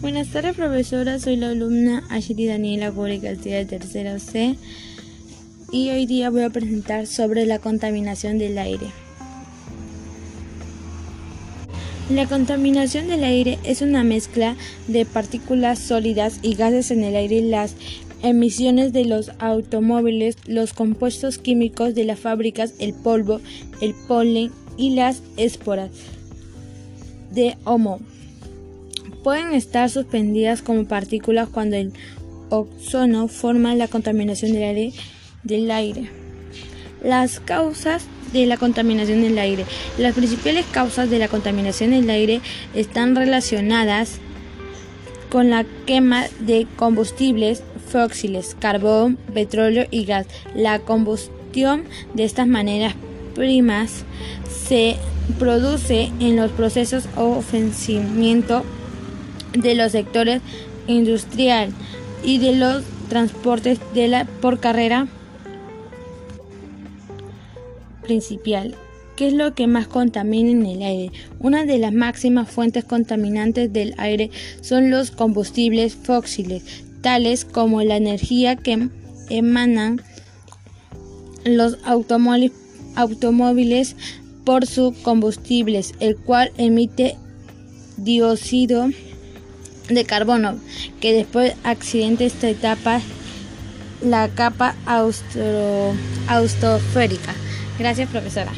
Buenas tardes, profesora. Soy la alumna Ashiri Daniela Curi Castilla de tercero C y hoy día voy a presentar sobre la contaminación del aire. La contaminación del aire es una mezcla de partículas sólidas y gases en el aire. Las emisiones de los automóviles, los compuestos químicos de las fábricas, el polvo, el polen y las esporas de homo pueden estar suspendidas como partículas cuando el ozono forma la contaminación del aire. Las causas de la contaminación del aire. Las principales causas de la contaminación del aire están relacionadas con la quema de combustibles fósiles, carbón, petróleo y gas. La combustión de estas maneras primas se produce en los procesos o ofrecimiento de los sectores industrial y de los transportes de la, por carrera principal. ¿Qué es lo que más contamina en el aire? Una de las máximas fuentes contaminantes del aire son los combustibles fósiles, tales como la energía que emanan los automóviles, automóviles por sus combustibles, el cual emite dióxido de carbono, que después accidente esta etapa la capa austro, Gracias, profesora.